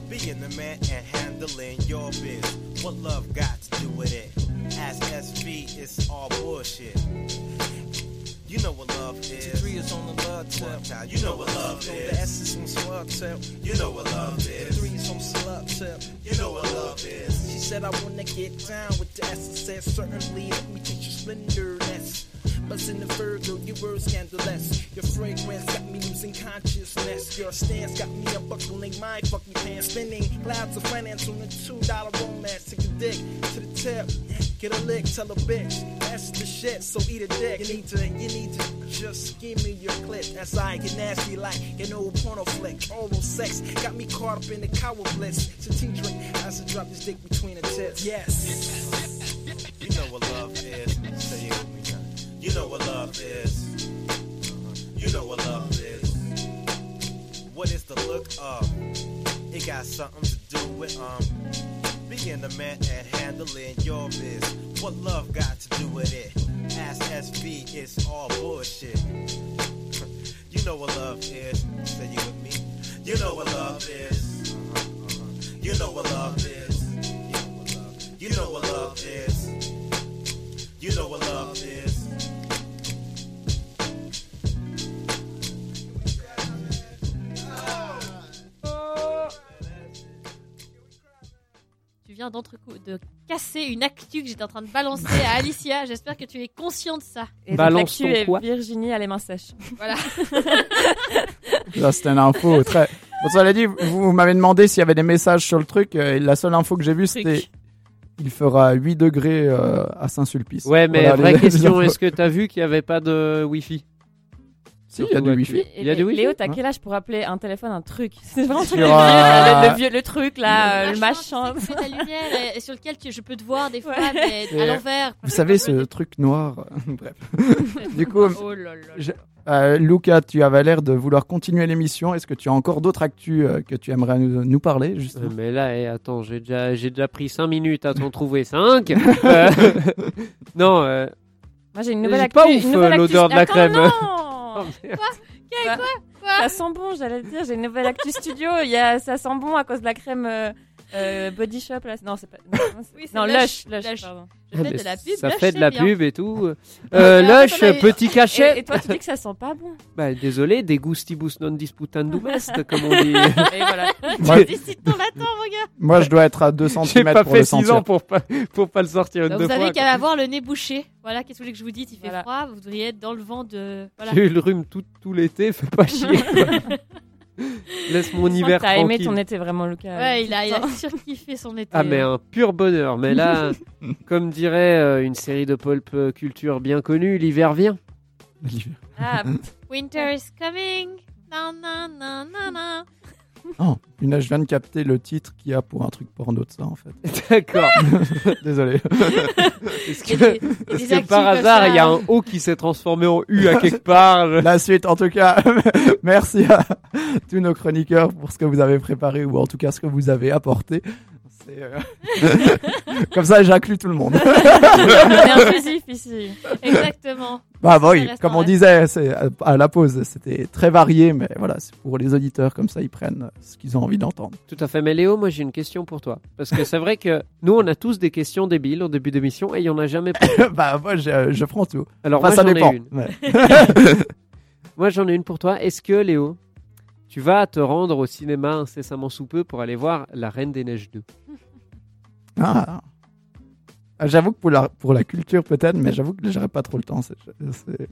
being the man and handling your biz. What love got to do with it? Ask SV, it's all bullshit. You know what love is. Three is on the love tip. You know what love Know the is. S is on slug tip. You know what love is. Three is on slug tip. You know what love is. She said I wanna get down with the S. I said certainly let me teach you splendorness. But in the Virgo, your words scandalous. Your fragrance got me losing consciousness. Your stance got me unbuckling my fucking pants. Spending clouds of finance on a two dollar romance. Take a dick to the tip. Get a lick, tell a bitch. That's the shit, so eat a dick. You need to, you need to just give me your clip. As I get nasty like an old porno flick. All Oral sex got me caught up in the cower bliss. So tea drink as I drop this dick between the tits. Yes. You know what love is. You know what love is. You know what love is. What is the look of? It got something to do with um being the man and handling your biz. What love got to do with it? Ask SV, it's all bullshit. you know what love is. Say it with me. You know what love is. You know what love is. You. You know what love is. You know what love is. Viens de casser une actu que j'étais en train de balancer à Alicia. J'espère que tu es conscient de ça. Et Balance donc, ton est quoi Virginie à les mains sèches. Voilà. Là, c'était une info très. Bon, ça l'a dit, vous, vous m'avez demandé s'il y avait des messages sur le truc. euh, et la seule info que j'ai vue, c'était il fera 8 degrés euh, à Saint-Sulpice. Ouais, mais Voilà, vraie les- question, est-ce que t'as vu qu'il n'y avait pas de Wi-Fi? Il y a du Wi-Fi. Et Il y a du wifi Léo, t'as Hein quel âge pour appeler un téléphone un truc C'est vraiment Sur le, le, vieux, le truc là, euh, le machin. tu fais ta lumière et, et sur lequel tu- je peux te voir des fois, Ouais. mais à l'envers. Vous savez, ce truc noir. Bref. Du coup, Oh là là. je- euh, Luca, tu avais l'air de vouloir continuer l'émission. Est-ce que tu as encore d'autres actus euh, que tu aimerais nous, nous parler Euh, justement Mais là, eh, attends, j'ai déjà, j'ai déjà pris 5 minutes à t'en trouver 5. non, euh, Moi j'ai une nouvelle actu. pas ouf, euh, l'odeur de la Attends, crème. non oh, merde. Bah, Ça sent bon, j'allais te dire. J'ai une nouvelle actu studio. Il y a, ça sent bon à cause de la crème euh, Body Shop. Là. Non, c'est pas. Non, Oui, non, Lush, Lush. Lush, Lush. pardon. Je fais de la pub. ça Lush, fait de la bien. pub et tout. Euh, Lush, a petit cachet. Et, et toi, tu dis que ça sent pas bon. Bah, désolé, des gustibus non disputandum est, comme on dit. Et voilà. Moi, Décide ton latin, mon gars. moi, je dois être à 2 J'ai cm pas pour fait le 6 sentir. ans pour pas, pour pas le sortir une Donc, deux vous avez fois. qu'à avoir le nez bouché. Voilà, qu'est-ce que vous voulez que je vous dise? Il fait Voilà. froid, vous devriez être dans le vent de. Voilà. J'ai eu le rhume tout, tout l'été, fais pas chier. Laisse mon hiver T'as aimé ton été vraiment, Lucas. Ouais, il a, il a surkiffé son été. Ah mais un pur bonheur. Mais là, comme dirait euh, une série de pulp euh, culture bien connue, l'hiver vient. Ah, Winter is coming. Na, na, na, na, na. Oh, punaise, je viens de capter le titre qu'il y a pour un truc porno de ça, en fait. D'accord. Désolé. Est-ce que, des- et est-ce des que par hasard, il y a un O qui s'est transformé en U à quelque part? Je- La suite, en tout cas, merci à tous nos chroniqueurs pour ce que vous avez préparé ou en tout cas ce que vous avez apporté. C'est, euh, Comme ça, j'inclus tout le monde. on est inclusif ici. Exactement. Bah, bah oui, comme on reste. disait, c'est à- la pause, c'était très varié, mais voilà, c'est pour les auditeurs, comme ça, ils prennent ce qu'ils ont envie d'entendre. Tout à fait. Mais Léo, moi j'ai une question pour toi. Parce que c'est vrai que nous, on a tous des questions débiles au début d'émission et il y en a jamais bah, moi, je, je prends tout. Alors Enfin, moi ça j'en dépend. ai une. Ouais. Moi j'en ai une pour toi. Est-ce que Léo, tu vas te rendre au cinéma incessamment sous peu pour aller voir La Reine des Neiges 2 Ah. Ah, J'avoue que pour la, pour la culture peut-être, mais j'avoue que j'aurais pas trop le temps.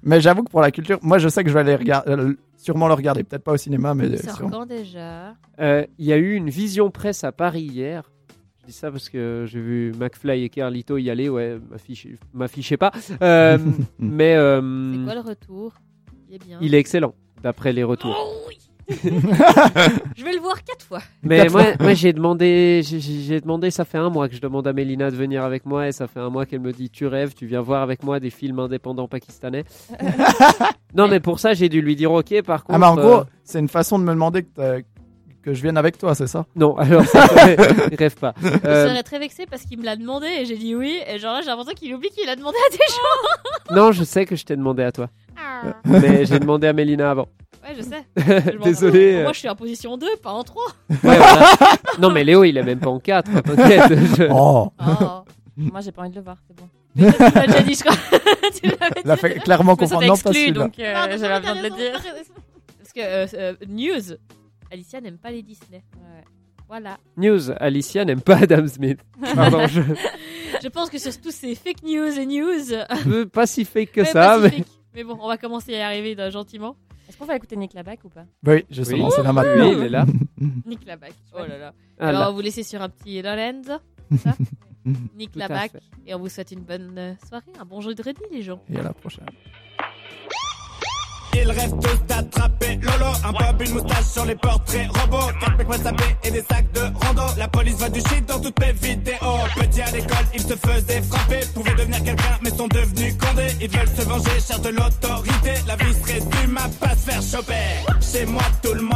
Mais j'avoue que pour la culture, moi je sais que je vais aller regarder, euh, sûrement le regarder, peut-être pas au cinéma, mais Il sort sûrement. quand déjà? Euh, Il y a eu une vision presse à Paris hier. Je dis ça parce que j'ai vu McFly et Carlito y aller. Ouais, m'affichez- m'affichez pas. Euh, mais euh, C'est quoi le retour? Il est bien. il est excellent d'après les retours. Oh oui Je vais le voir quatre fois. Mais Quatre moi, moi j'ai demandé, j'ai- demandé, ça fait un mois que je demande à Mélina de venir avec moi et ça fait un mois qu'elle me dit tu rêves, tu viens voir avec moi des films indépendants pakistanais. non mais pour ça j'ai dû lui dire ok par contre. Ah, mais en gros, euh, c'est une façon de me demander que, que je vienne avec toi, c'est ça? Non alors ça je rêve pas. Je Euh, serais très vexée parce qu'il me l'a demandé et j'ai dit oui. Et genre là, j'ai l'impression qu'il oublie qu'il a demandé à des gens. non je sais que je t'ai demandé à toi, Ah. mais j'ai demandé à Mélina avant. Ouais, je sais. Je Désolé. Moi, je suis en position 2, pas en 3. Ouais, voilà. non mais Léo il est même pas en 4 t'inquiète. je- Oh, Oh. Moi, j'ai pas envie de le voir, c'est bon. Mais toi, tu l'as déjà dit, je crois. tu l'avais fait clairement Je me comprendre. Pas exclue, celui-là. donc euh, j'avais besoin de le dire. Parce que euh, euh, news, Alicia n'aime pas les Disney. Ouais. Voilà. News, Alicia n'aime pas Adam Smith. Pardon, je Je pense que sur tous ces fake news et news, pas si fake que ça, mais pacifique. mais bon, on va commencer à y arriver gentiment. Est-ce qu'on va écouter Nick Labac ou pas? Oui, justement, Oui. c'est là maintenant. oui il est là. Nick Labac. Oh là là. Ah, Alors, là. on va vous laisser sur un petit Lorenz. ça? Nick Tout Labac. Et on vous souhaite une bonne soirée, un bon jeu de ready, les gens. Et à la prochaine. Ils rêvent tous d'attraper Lolo Un bob, une moustache sur les portraits robots. 4 mecs et des sacs de rando. La police voit du shit dans toutes mes vidéos. Petit à l'école, ils se faisaient frapper. Pouvaient devenir quelqu'un mais sont devenus condés. Ils veulent se venger, cherchent de l'autorité. La vie se résume à pas se faire choper. Chez moi tout le monde